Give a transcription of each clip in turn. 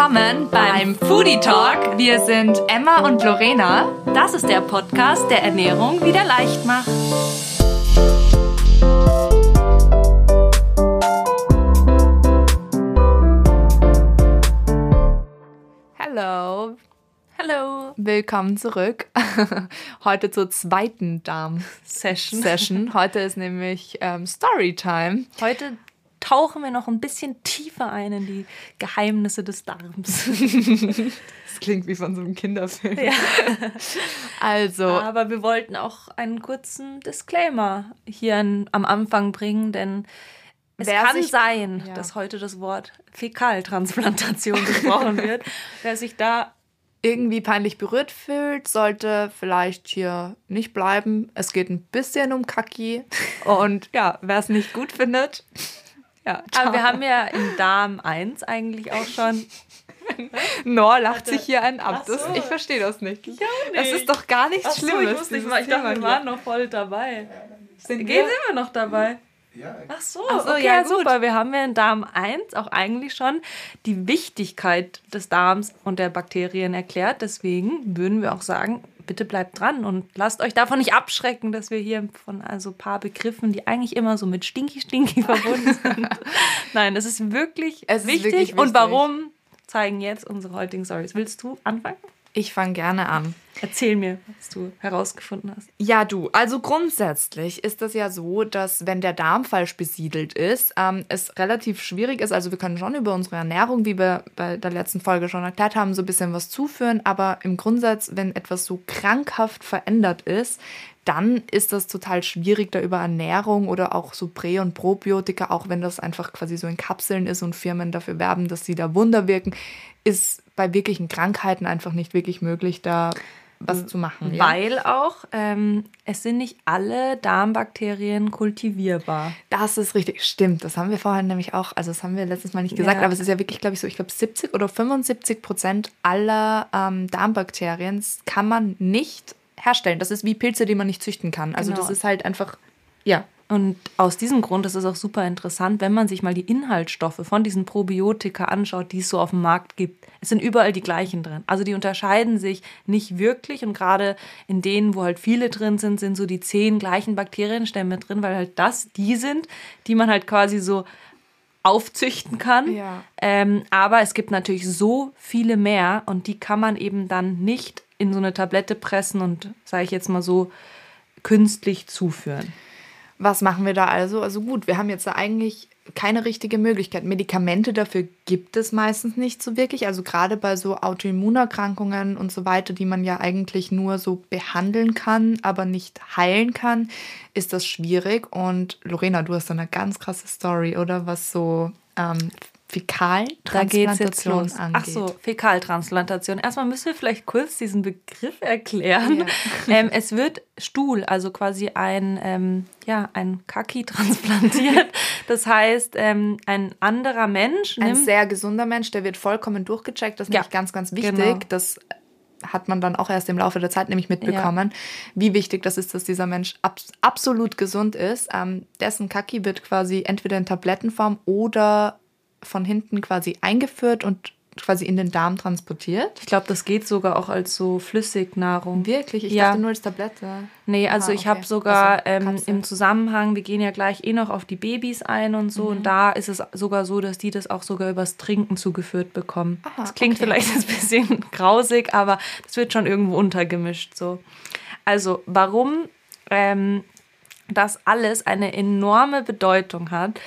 willkommen beim Foodie Talk. Wir sind Emma und Lorena. Das ist der Podcast, der Ernährung wieder leicht macht. Hallo. Hallo. Willkommen zurück. Heute zur zweiten Darm-Session. Session. Heute ist nämlich ähm, Storytime. Heute tauchen wir noch ein bisschen tiefer ein in die Geheimnisse des Darms. das klingt wie von so einem Kinderfilm. Ja. Also. Aber wir wollten auch einen kurzen Disclaimer hier an, am Anfang bringen, denn es Wer kann sich, sein, ja. dass heute das Wort Fäkaltransplantation gesprochen wird. Wer sich da irgendwie peinlich berührt fühlt, sollte vielleicht hier nicht bleiben. Es geht ein bisschen um Kaki. Und ja, wer es nicht gut findet, ja, aber wir haben ja in Darm 1 eigentlich auch schon. Nor lacht sich hier einen ab. So. Das, ich verstehe das nicht. Ich nicht. Das ist doch gar nichts so, Schlimmes. Ich, wusste nicht mal, ich dachte, wir waren noch voll dabei. Sind Gehen wir noch dabei? Ja. Ach so, Ach so okay, ja, super. Wir haben ja in Darm 1 auch eigentlich schon die Wichtigkeit des Darms und der Bakterien erklärt. Deswegen würden wir auch sagen, bitte bleibt dran und lasst euch davon nicht abschrecken, dass wir hier von also ein paar Begriffen, die eigentlich immer so mit Stinky Stinky verbunden sind. Nein, es ist wirklich, es wichtig. Ist wirklich wichtig. Und warum zeigen jetzt unsere heutigen Stories. Willst du anfangen? Ich fange gerne an. Erzähl mir, was du herausgefunden hast. Ja, du. Also grundsätzlich ist das ja so, dass wenn der Darm falsch besiedelt ist, ähm, es relativ schwierig ist. Also wir können schon über unsere Ernährung, wie wir bei der letzten Folge schon erklärt haben, so ein bisschen was zuführen. Aber im Grundsatz, wenn etwas so krankhaft verändert ist, dann ist das total schwierig, da über Ernährung oder auch so Prä- und Probiotika, auch wenn das einfach quasi so in Kapseln ist und Firmen dafür werben, dass sie da Wunder wirken, ist bei wirklichen Krankheiten einfach nicht wirklich möglich, da was zu machen. Weil ja? auch ähm, es sind nicht alle Darmbakterien kultivierbar. Das ist richtig, stimmt. Das haben wir vorhin nämlich auch, also das haben wir letztes Mal nicht gesagt, ja. aber es ist ja wirklich, glaube ich, so, ich glaube 70 oder 75 Prozent aller ähm, Darmbakterien kann man nicht herstellen. Das ist wie Pilze, die man nicht züchten kann. Also genau. das ist halt einfach, ja. Und aus diesem Grund ist es auch super interessant, wenn man sich mal die Inhaltsstoffe von diesen Probiotika anschaut, die es so auf dem Markt gibt. Es sind überall die gleichen drin. Also die unterscheiden sich nicht wirklich und gerade in denen, wo halt viele drin sind, sind so die zehn gleichen Bakterienstämme drin, weil halt das die sind, die man halt quasi so aufzüchten kann. Ja. Ähm, aber es gibt natürlich so viele mehr und die kann man eben dann nicht in so eine Tablette pressen und, sage ich jetzt mal so, künstlich zuführen. Was machen wir da also? Also gut, wir haben jetzt da eigentlich keine richtige Möglichkeit. Medikamente dafür gibt es meistens nicht so wirklich. Also gerade bei so Autoimmunerkrankungen und so weiter, die man ja eigentlich nur so behandeln kann, aber nicht heilen kann, ist das schwierig. Und Lorena, du hast da eine ganz krasse Story, oder? Was so ähm, Fäkaltransplantation angeht. Ach so, Fäkaltransplantation. Erstmal müssen wir vielleicht kurz diesen Begriff erklären. Ja. Ähm, es wird Stuhl, also quasi ein, ähm, ja, ein Kaki transplantiert. Das heißt, ähm, ein anderer Mensch. Ein sehr gesunder Mensch, der wird vollkommen durchgecheckt. Das ist ja, nämlich ganz, ganz wichtig. Genau. Das hat man dann auch erst im Laufe der Zeit nämlich mitbekommen, ja. wie wichtig das ist, dass dieser Mensch ab, absolut gesund ist. Ähm, dessen Kaki wird quasi entweder in Tablettenform oder von hinten quasi eingeführt und quasi in den Darm transportiert. Ich glaube, das geht sogar auch als so Flüssignahrung. Wirklich? Ich ja. dachte nur als Tablette. Nee, also ah, ich okay. habe sogar also, ähm, im Zusammenhang, wir gehen ja gleich eh noch auf die Babys ein und so, mhm. und da ist es sogar so, dass die das auch sogar übers Trinken zugeführt bekommen. Aha, das klingt okay. vielleicht ein bisschen grausig, aber das wird schon irgendwo untergemischt. So. Also, warum ähm, das alles eine enorme Bedeutung hat,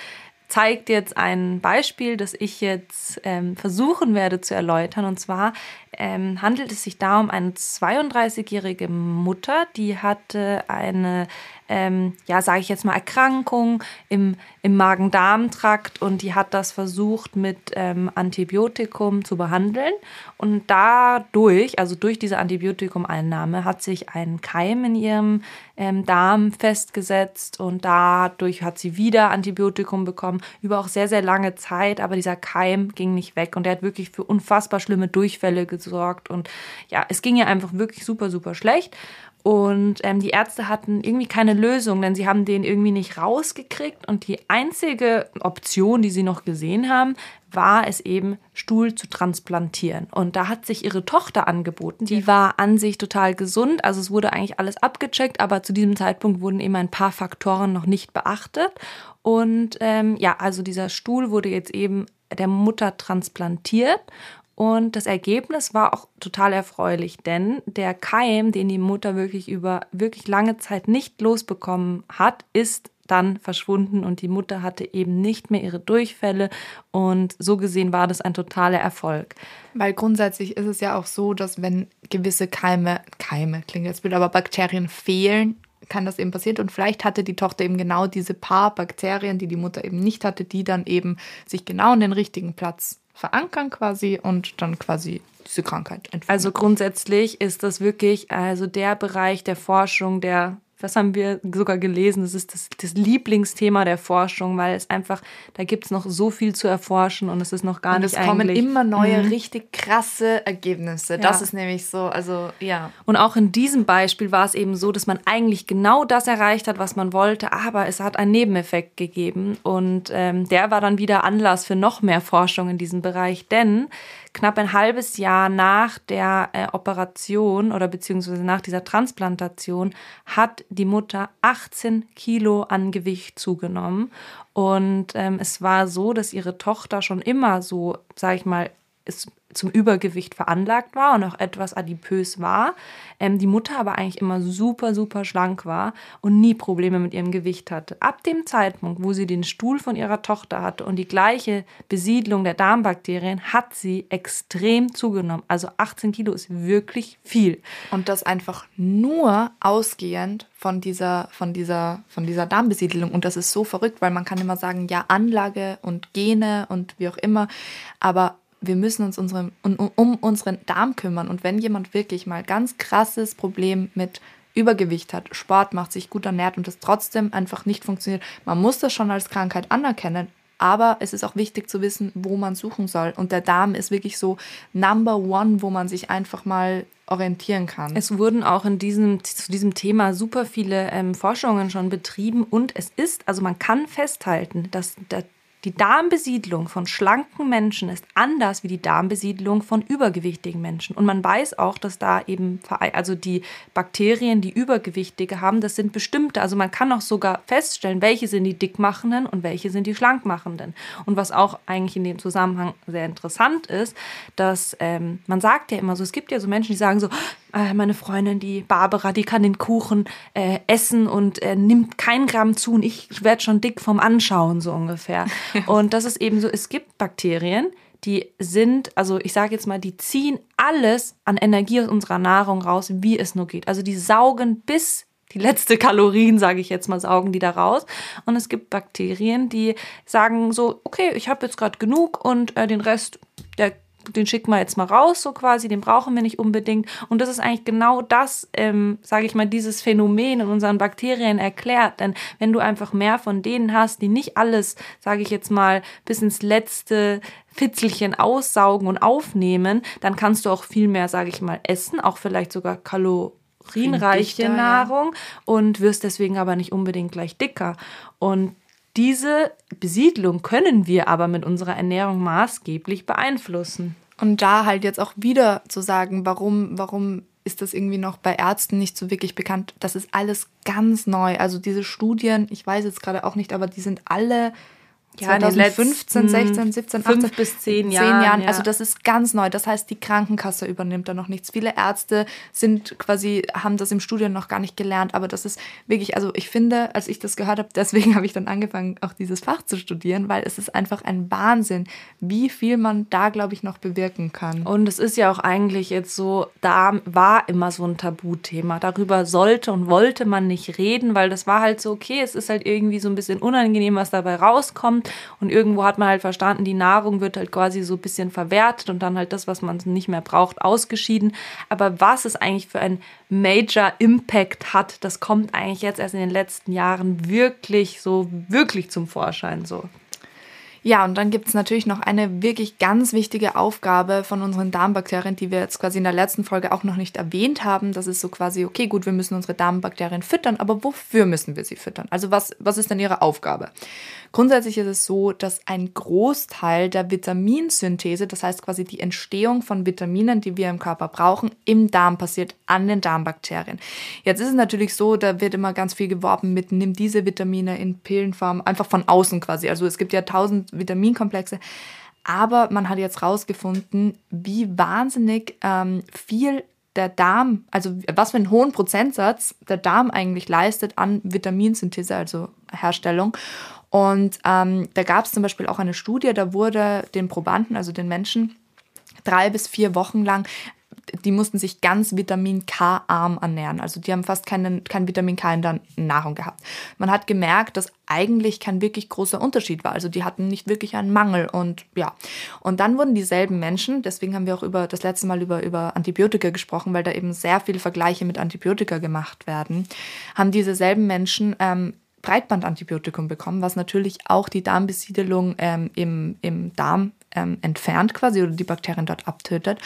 zeigt jetzt ein Beispiel, das ich jetzt ähm, versuchen werde zu erläutern. Und zwar ähm, handelt es sich da um eine 32-jährige Mutter, die hatte eine ähm, ja, sage ich jetzt mal, Erkrankung im, im Magen-Darm-Trakt und die hat das versucht mit ähm, Antibiotikum zu behandeln. Und dadurch, also durch diese Antibiotikumeinnahme, hat sich ein Keim in ihrem ähm, Darm festgesetzt und dadurch hat sie wieder Antibiotikum bekommen, über auch sehr, sehr lange Zeit, aber dieser Keim ging nicht weg und der hat wirklich für unfassbar schlimme Durchfälle gesorgt und ja, es ging ihr einfach wirklich super, super schlecht. Und ähm, die Ärzte hatten irgendwie keine Lösung, denn sie haben den irgendwie nicht rausgekriegt. Und die einzige Option, die sie noch gesehen haben, war es eben, Stuhl zu transplantieren. Und da hat sich ihre Tochter angeboten. Die war an sich total gesund. Also es wurde eigentlich alles abgecheckt, aber zu diesem Zeitpunkt wurden eben ein paar Faktoren noch nicht beachtet. Und ähm, ja, also dieser Stuhl wurde jetzt eben der Mutter transplantiert. Und das Ergebnis war auch total erfreulich, denn der Keim, den die Mutter wirklich über wirklich lange Zeit nicht losbekommen hat, ist dann verschwunden und die Mutter hatte eben nicht mehr ihre Durchfälle und so gesehen war das ein totaler Erfolg. Weil grundsätzlich ist es ja auch so, dass wenn gewisse Keime, Keime klingt jetzt blöd, aber Bakterien fehlen, kann das eben passieren und vielleicht hatte die Tochter eben genau diese paar Bakterien, die die Mutter eben nicht hatte, die dann eben sich genau an den richtigen Platz verankern quasi und dann quasi diese Krankheit entwickeln. Also grundsätzlich ist das wirklich also der Bereich der Forschung, der das haben wir sogar gelesen, das ist das, das Lieblingsthema der Forschung, weil es einfach, da gibt es noch so viel zu erforschen und es ist noch gar und nicht es kommen immer neue, mhm. richtig krasse Ergebnisse. Ja. Das ist nämlich so, also ja. Und auch in diesem Beispiel war es eben so, dass man eigentlich genau das erreicht hat, was man wollte, aber es hat einen Nebeneffekt gegeben und ähm, der war dann wieder Anlass für noch mehr Forschung in diesem Bereich, denn knapp ein halbes Jahr nach der äh, Operation oder beziehungsweise nach dieser Transplantation hat die Mutter 18 Kilo an Gewicht zugenommen. Und ähm, es war so, dass ihre Tochter schon immer so, sag ich mal, ist zum Übergewicht veranlagt war und auch etwas adipös war. Ähm, die Mutter aber eigentlich immer super, super schlank war und nie Probleme mit ihrem Gewicht hatte. Ab dem Zeitpunkt, wo sie den Stuhl von ihrer Tochter hatte und die gleiche Besiedlung der Darmbakterien, hat sie extrem zugenommen. Also 18 Kilo ist wirklich viel. Und das einfach nur ausgehend von dieser, von dieser, von dieser Darmbesiedelung. Und das ist so verrückt, weil man kann immer sagen, ja, Anlage und Gene und wie auch immer. Aber wir müssen uns unsere, um, um unseren Darm kümmern. Und wenn jemand wirklich mal ganz krasses Problem mit Übergewicht hat, Sport macht, sich gut ernährt und das trotzdem einfach nicht funktioniert, man muss das schon als Krankheit anerkennen. Aber es ist auch wichtig zu wissen, wo man suchen soll. Und der Darm ist wirklich so Number One, wo man sich einfach mal orientieren kann. Es wurden auch in diesem, zu diesem Thema super viele ähm, Forschungen schon betrieben und es ist, also man kann festhalten, dass der die Darmbesiedlung von schlanken Menschen ist anders wie die Darmbesiedlung von übergewichtigen Menschen. Und man weiß auch, dass da eben, also die Bakterien, die Übergewichtige haben, das sind bestimmte. Also man kann auch sogar feststellen, welche sind die dickmachenden und welche sind die schlankmachenden. Und was auch eigentlich in dem Zusammenhang sehr interessant ist, dass ähm, man sagt ja immer so, es gibt ja so Menschen, die sagen so, äh, meine Freundin, die Barbara, die kann den Kuchen äh, essen und äh, nimmt kein Gramm zu und ich werde schon dick vom Anschauen, so ungefähr. und das ist eben so, es gibt Bakterien, die sind, also ich sage jetzt mal, die ziehen alles an Energie aus unserer Nahrung raus, wie es nur geht. Also die saugen bis die letzte Kalorien, sage ich jetzt mal, saugen die da raus. Und es gibt Bakterien, die sagen so, okay, ich habe jetzt gerade genug und äh, den Rest, der den schicken wir jetzt mal raus, so quasi, den brauchen wir nicht unbedingt. Und das ist eigentlich genau das, ähm, sage ich mal, dieses Phänomen in unseren Bakterien erklärt. Denn wenn du einfach mehr von denen hast, die nicht alles, sage ich jetzt mal, bis ins letzte Fitzelchen aussaugen und aufnehmen, dann kannst du auch viel mehr, sage ich mal, essen, auch vielleicht sogar kalorienreiche Nahrung und wirst deswegen aber nicht unbedingt gleich dicker. Und diese Besiedlung können wir aber mit unserer Ernährung maßgeblich beeinflussen. Und da halt jetzt auch wieder zu sagen, warum, warum ist das irgendwie noch bei Ärzten nicht so wirklich bekannt? Das ist alles ganz neu. Also diese Studien, ich weiß jetzt gerade auch nicht, aber die sind alle ja, 2015, 16, 17, 18 bis 10 Jahren. Jahren. Ja. Also das ist ganz neu. Das heißt, die Krankenkasse übernimmt da noch nichts. Viele Ärzte sind quasi, haben das im Studium noch gar nicht gelernt. Aber das ist wirklich, also ich finde, als ich das gehört habe, deswegen habe ich dann angefangen, auch dieses Fach zu studieren, weil es ist einfach ein Wahnsinn, wie viel man da, glaube ich, noch bewirken kann. Und es ist ja auch eigentlich jetzt so, da war immer so ein Tabuthema. Darüber sollte und wollte man nicht reden, weil das war halt so, okay, es ist halt irgendwie so ein bisschen unangenehm, was dabei rauskommt. Und irgendwo hat man halt verstanden, die Nahrung wird halt quasi so ein bisschen verwertet und dann halt das, was man nicht mehr braucht, ausgeschieden. Aber was es eigentlich für ein Major Impact hat, das kommt eigentlich jetzt erst in den letzten Jahren wirklich so, wirklich zum Vorschein so. Ja, und dann gibt es natürlich noch eine wirklich ganz wichtige Aufgabe von unseren Darmbakterien, die wir jetzt quasi in der letzten Folge auch noch nicht erwähnt haben. Das ist so quasi, okay, gut, wir müssen unsere Darmbakterien füttern, aber wofür müssen wir sie füttern? Also was, was ist denn ihre Aufgabe? Grundsätzlich ist es so, dass ein Großteil der Vitaminsynthese, das heißt quasi die Entstehung von Vitaminen, die wir im Körper brauchen, im Darm passiert, an den Darmbakterien. Jetzt ist es natürlich so, da wird immer ganz viel geworben mit, nimm diese Vitamine in Pillenform, einfach von außen quasi. Also es gibt ja tausend Vitaminkomplexe. Aber man hat jetzt rausgefunden, wie wahnsinnig ähm, viel der Darm, also was für einen hohen Prozentsatz der Darm eigentlich leistet an Vitaminsynthese, also Herstellung. Und ähm, da gab es zum Beispiel auch eine Studie, da wurde den Probanden, also den Menschen, drei bis vier Wochen lang die mussten sich ganz Vitamin K-arm ernähren. Also die haben fast keinen, kein Vitamin K in der Nahrung gehabt. Man hat gemerkt, dass eigentlich kein wirklich großer Unterschied war. Also die hatten nicht wirklich einen Mangel und ja. Und dann wurden dieselben Menschen, deswegen haben wir auch über das letzte Mal über, über Antibiotika gesprochen, weil da eben sehr viele Vergleiche mit Antibiotika gemacht werden, haben diese selben Menschen ähm, Breitbandantibiotikum bekommen, was natürlich auch die Darmbesiedelung ähm, im, im Darm ähm, entfernt quasi oder die Bakterien dort abtötet.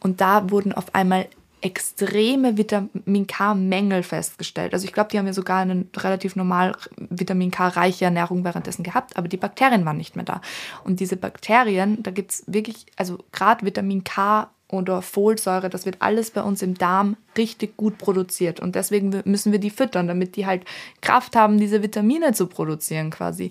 Und da wurden auf einmal extreme Vitamin K-Mängel festgestellt. Also ich glaube, die haben ja sogar eine relativ normal Vitamin K-reiche Ernährung währenddessen gehabt, aber die Bakterien waren nicht mehr da. Und diese Bakterien, da gibt es wirklich, also gerade Vitamin K oder Folsäure, das wird alles bei uns im Darm richtig gut produziert. Und deswegen müssen wir die füttern, damit die halt Kraft haben, diese Vitamine zu produzieren quasi.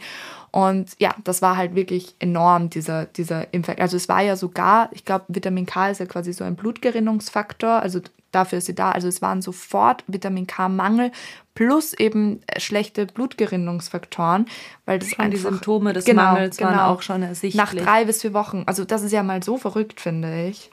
Und ja, das war halt wirklich enorm, dieser, dieser Infekt. Also es war ja sogar, ich glaube, Vitamin K ist ja quasi so ein Blutgerinnungsfaktor, also dafür ist sie da. Also es waren sofort Vitamin K-Mangel plus eben schlechte Blutgerinnungsfaktoren, weil das schon die Symptome des genau, Mangels genau, waren auch schon ersichtlich. Nach drei bis vier Wochen. Also das ist ja mal so verrückt, finde ich.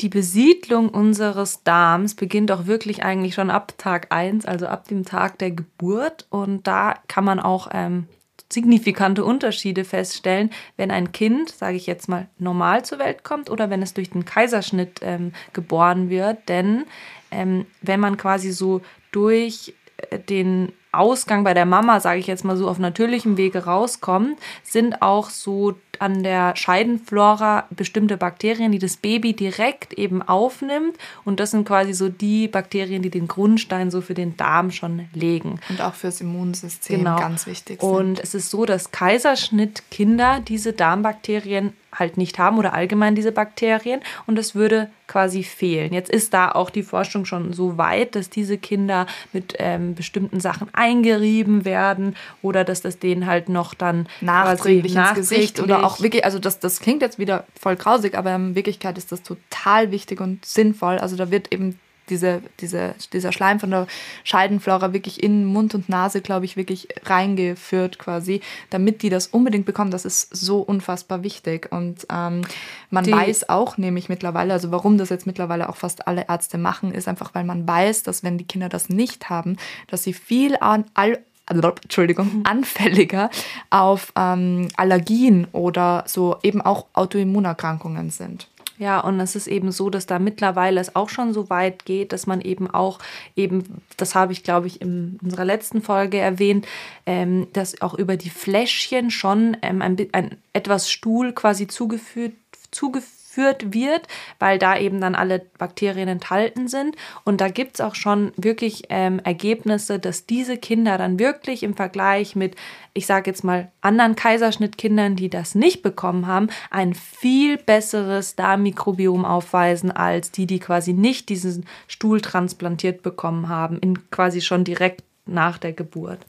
Die Besiedlung unseres Darms beginnt auch wirklich eigentlich schon ab Tag 1, also ab dem Tag der Geburt. Und da kann man auch ähm, signifikante Unterschiede feststellen, wenn ein Kind, sage ich jetzt mal, normal zur Welt kommt oder wenn es durch den Kaiserschnitt ähm, geboren wird. Denn ähm, wenn man quasi so durch äh, den Ausgang bei der Mama, sage ich jetzt mal so, auf natürlichem Wege rauskommt, sind auch so an der Scheidenflora bestimmte Bakterien, die das Baby direkt eben aufnimmt. Und das sind quasi so die Bakterien, die den Grundstein so für den Darm schon legen. Und auch fürs Immunsystem genau. ganz wichtig sind. Und es ist so, dass Kaiserschnittkinder diese Darmbakterien halt nicht haben oder allgemein diese Bakterien und es würde quasi fehlen. Jetzt ist da auch die Forschung schon so weit, dass diese Kinder mit ähm, bestimmten Sachen eingerieben werden oder dass das denen halt noch dann nachträglich, ins Gesicht oder auch wirklich, also das, das klingt jetzt wieder voll grausig, aber in Wirklichkeit ist das total wichtig und sinnvoll. Also da wird eben diese, diese, dieser Schleim von der Scheidenflora wirklich in Mund und Nase, glaube ich, wirklich reingeführt quasi, damit die das unbedingt bekommen. Das ist so unfassbar wichtig. Und ähm, man die weiß auch nämlich mittlerweile, also warum das jetzt mittlerweile auch fast alle Ärzte machen, ist einfach, weil man weiß, dass wenn die Kinder das nicht haben, dass sie viel an all Entschuldigung, mhm. anfälliger auf ähm, Allergien oder so eben auch Autoimmunerkrankungen sind. Ja, und es ist eben so, dass da mittlerweile es auch schon so weit geht, dass man eben auch eben, das habe ich glaube ich in unserer letzten Folge erwähnt, ähm, dass auch über die Fläschchen schon ähm, ein, ein, etwas Stuhl quasi zugeführt zugeführt geführt wird, weil da eben dann alle Bakterien enthalten sind. Und da gibt es auch schon wirklich ähm, Ergebnisse, dass diese Kinder dann wirklich im Vergleich mit, ich sage jetzt mal, anderen Kaiserschnittkindern, die das nicht bekommen haben, ein viel besseres Darmmikrobiom aufweisen als die, die quasi nicht diesen Stuhl transplantiert bekommen haben, in quasi schon direkt nach der Geburt.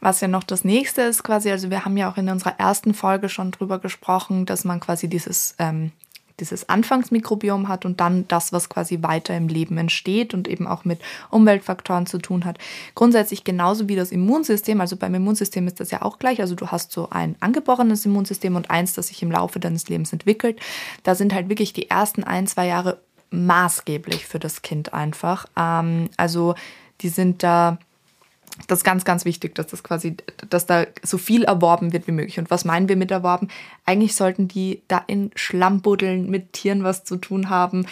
Was ja noch das nächste ist, quasi, also wir haben ja auch in unserer ersten Folge schon drüber gesprochen, dass man quasi dieses ähm, dieses Anfangsmikrobiom hat und dann das, was quasi weiter im Leben entsteht und eben auch mit Umweltfaktoren zu tun hat. Grundsätzlich genauso wie das Immunsystem, also beim Immunsystem ist das ja auch gleich, also du hast so ein angeborenes Immunsystem und eins, das sich im Laufe deines Lebens entwickelt. Da sind halt wirklich die ersten ein, zwei Jahre maßgeblich für das Kind einfach. Ähm, also die sind da das ist ganz, ganz wichtig, dass das quasi, dass da so viel erworben wird wie möglich. Und was meinen wir mit erworben? Eigentlich sollten die da in Schlammbuddeln mit Tieren was zu tun haben.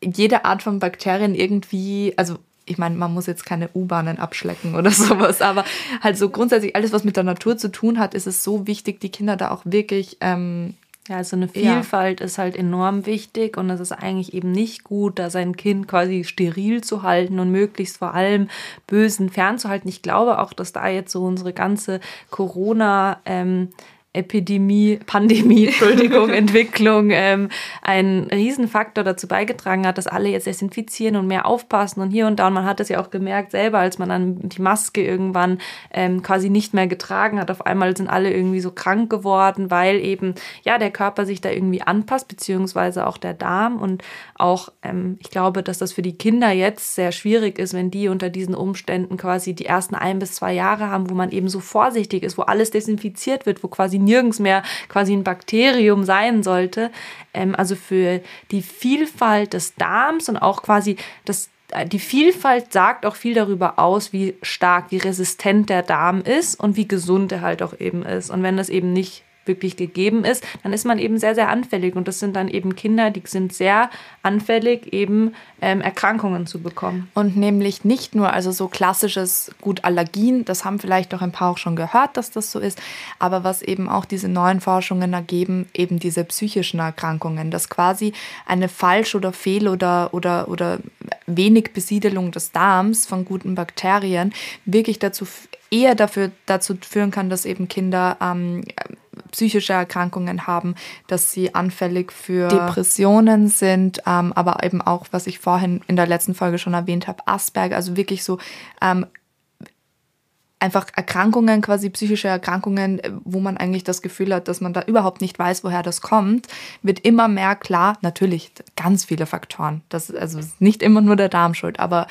Jede Art von Bakterien irgendwie, also ich meine, man muss jetzt keine U-Bahnen abschlecken oder sowas, aber halt so grundsätzlich alles, was mit der Natur zu tun hat, ist es so wichtig, die Kinder da auch wirklich ähm, ja, also eine Vielfalt ja. ist halt enorm wichtig und es ist eigentlich eben nicht gut, da sein Kind quasi steril zu halten und möglichst vor allem Bösen fernzuhalten. Ich glaube auch, dass da jetzt so unsere ganze Corona- ähm, Epidemie, Pandemie, Entschuldigung, Entwicklung ähm, ein Riesenfaktor dazu beigetragen hat, dass alle jetzt desinfizieren und mehr aufpassen und hier und da. Und man hat es ja auch gemerkt selber, als man dann die Maske irgendwann ähm, quasi nicht mehr getragen hat. Auf einmal sind alle irgendwie so krank geworden, weil eben ja der Körper sich da irgendwie anpasst, beziehungsweise auch der Darm. Und auch, ähm, ich glaube, dass das für die Kinder jetzt sehr schwierig ist, wenn die unter diesen Umständen quasi die ersten ein bis zwei Jahre haben, wo man eben so vorsichtig ist, wo alles desinfiziert wird, wo quasi nirgends mehr quasi ein Bakterium sein sollte. Ähm, also für die Vielfalt des Darms und auch quasi das äh, die Vielfalt sagt auch viel darüber aus, wie stark, wie resistent der Darm ist und wie gesund er halt auch eben ist. Und wenn das eben nicht wirklich gegeben ist, dann ist man eben sehr, sehr anfällig. Und das sind dann eben Kinder, die sind sehr anfällig, eben ähm, Erkrankungen zu bekommen. Und nämlich nicht nur, also so klassisches gut Allergien, das haben vielleicht auch ein paar auch schon gehört, dass das so ist, aber was eben auch diese neuen Forschungen ergeben, eben diese psychischen Erkrankungen, dass quasi eine falsch oder fehl oder, oder, oder wenig Besiedelung des Darms von guten Bakterien wirklich dazu eher dafür, dazu führen kann, dass eben Kinder ähm, psychische Erkrankungen haben, dass sie anfällig für Depressionen sind, ähm, aber eben auch, was ich vorhin in der letzten Folge schon erwähnt habe, Asperger, also wirklich so ähm, einfach Erkrankungen, quasi psychische Erkrankungen, wo man eigentlich das Gefühl hat, dass man da überhaupt nicht weiß, woher das kommt, wird immer mehr klar. Natürlich ganz viele Faktoren. Das also nicht immer nur der Darm schuld, aber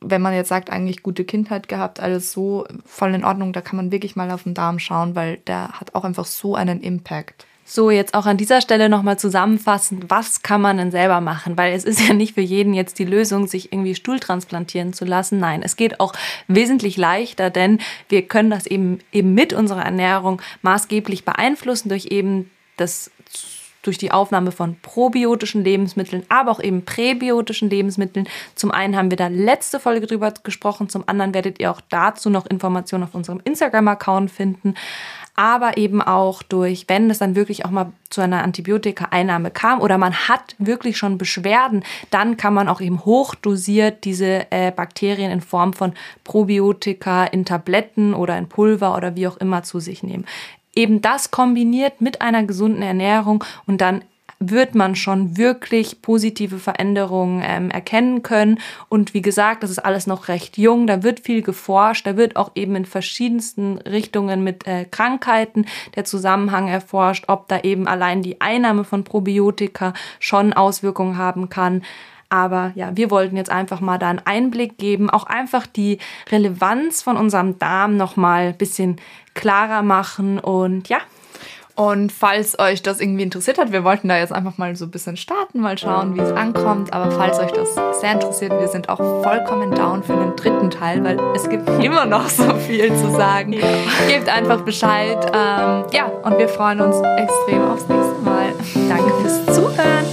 wenn man jetzt sagt, eigentlich gute Kindheit gehabt, alles so voll in Ordnung, da kann man wirklich mal auf den Darm schauen, weil der hat auch einfach so einen Impact. So, jetzt auch an dieser Stelle nochmal zusammenfassend, was kann man denn selber machen? Weil es ist ja nicht für jeden jetzt die Lösung, sich irgendwie Stuhl transplantieren zu lassen. Nein, es geht auch wesentlich leichter, denn wir können das eben, eben mit unserer Ernährung maßgeblich beeinflussen durch eben das durch die Aufnahme von probiotischen Lebensmitteln, aber auch eben präbiotischen Lebensmitteln. Zum einen haben wir da letzte Folge drüber gesprochen, zum anderen werdet ihr auch dazu noch Informationen auf unserem Instagram-Account finden. Aber eben auch durch, wenn es dann wirklich auch mal zu einer Antibiotika-Einnahme kam oder man hat wirklich schon Beschwerden, dann kann man auch eben hochdosiert diese äh, Bakterien in Form von Probiotika in Tabletten oder in Pulver oder wie auch immer zu sich nehmen. Eben das kombiniert mit einer gesunden Ernährung und dann wird man schon wirklich positive Veränderungen ähm, erkennen können. Und wie gesagt, das ist alles noch recht jung, da wird viel geforscht, da wird auch eben in verschiedensten Richtungen mit äh, Krankheiten der Zusammenhang erforscht, ob da eben allein die Einnahme von Probiotika schon Auswirkungen haben kann. Aber ja, wir wollten jetzt einfach mal da einen Einblick geben, auch einfach die Relevanz von unserem Darm nochmal ein bisschen klarer machen und ja. Und falls euch das irgendwie interessiert hat, wir wollten da jetzt einfach mal so ein bisschen starten, mal schauen, wie es ankommt. Aber falls euch das sehr interessiert, wir sind auch vollkommen down für einen dritten Teil, weil es gibt immer noch so viel zu sagen. Ja. Gebt einfach Bescheid. Ähm, ja, und wir freuen uns extrem aufs nächste Mal. Danke fürs Zuhören.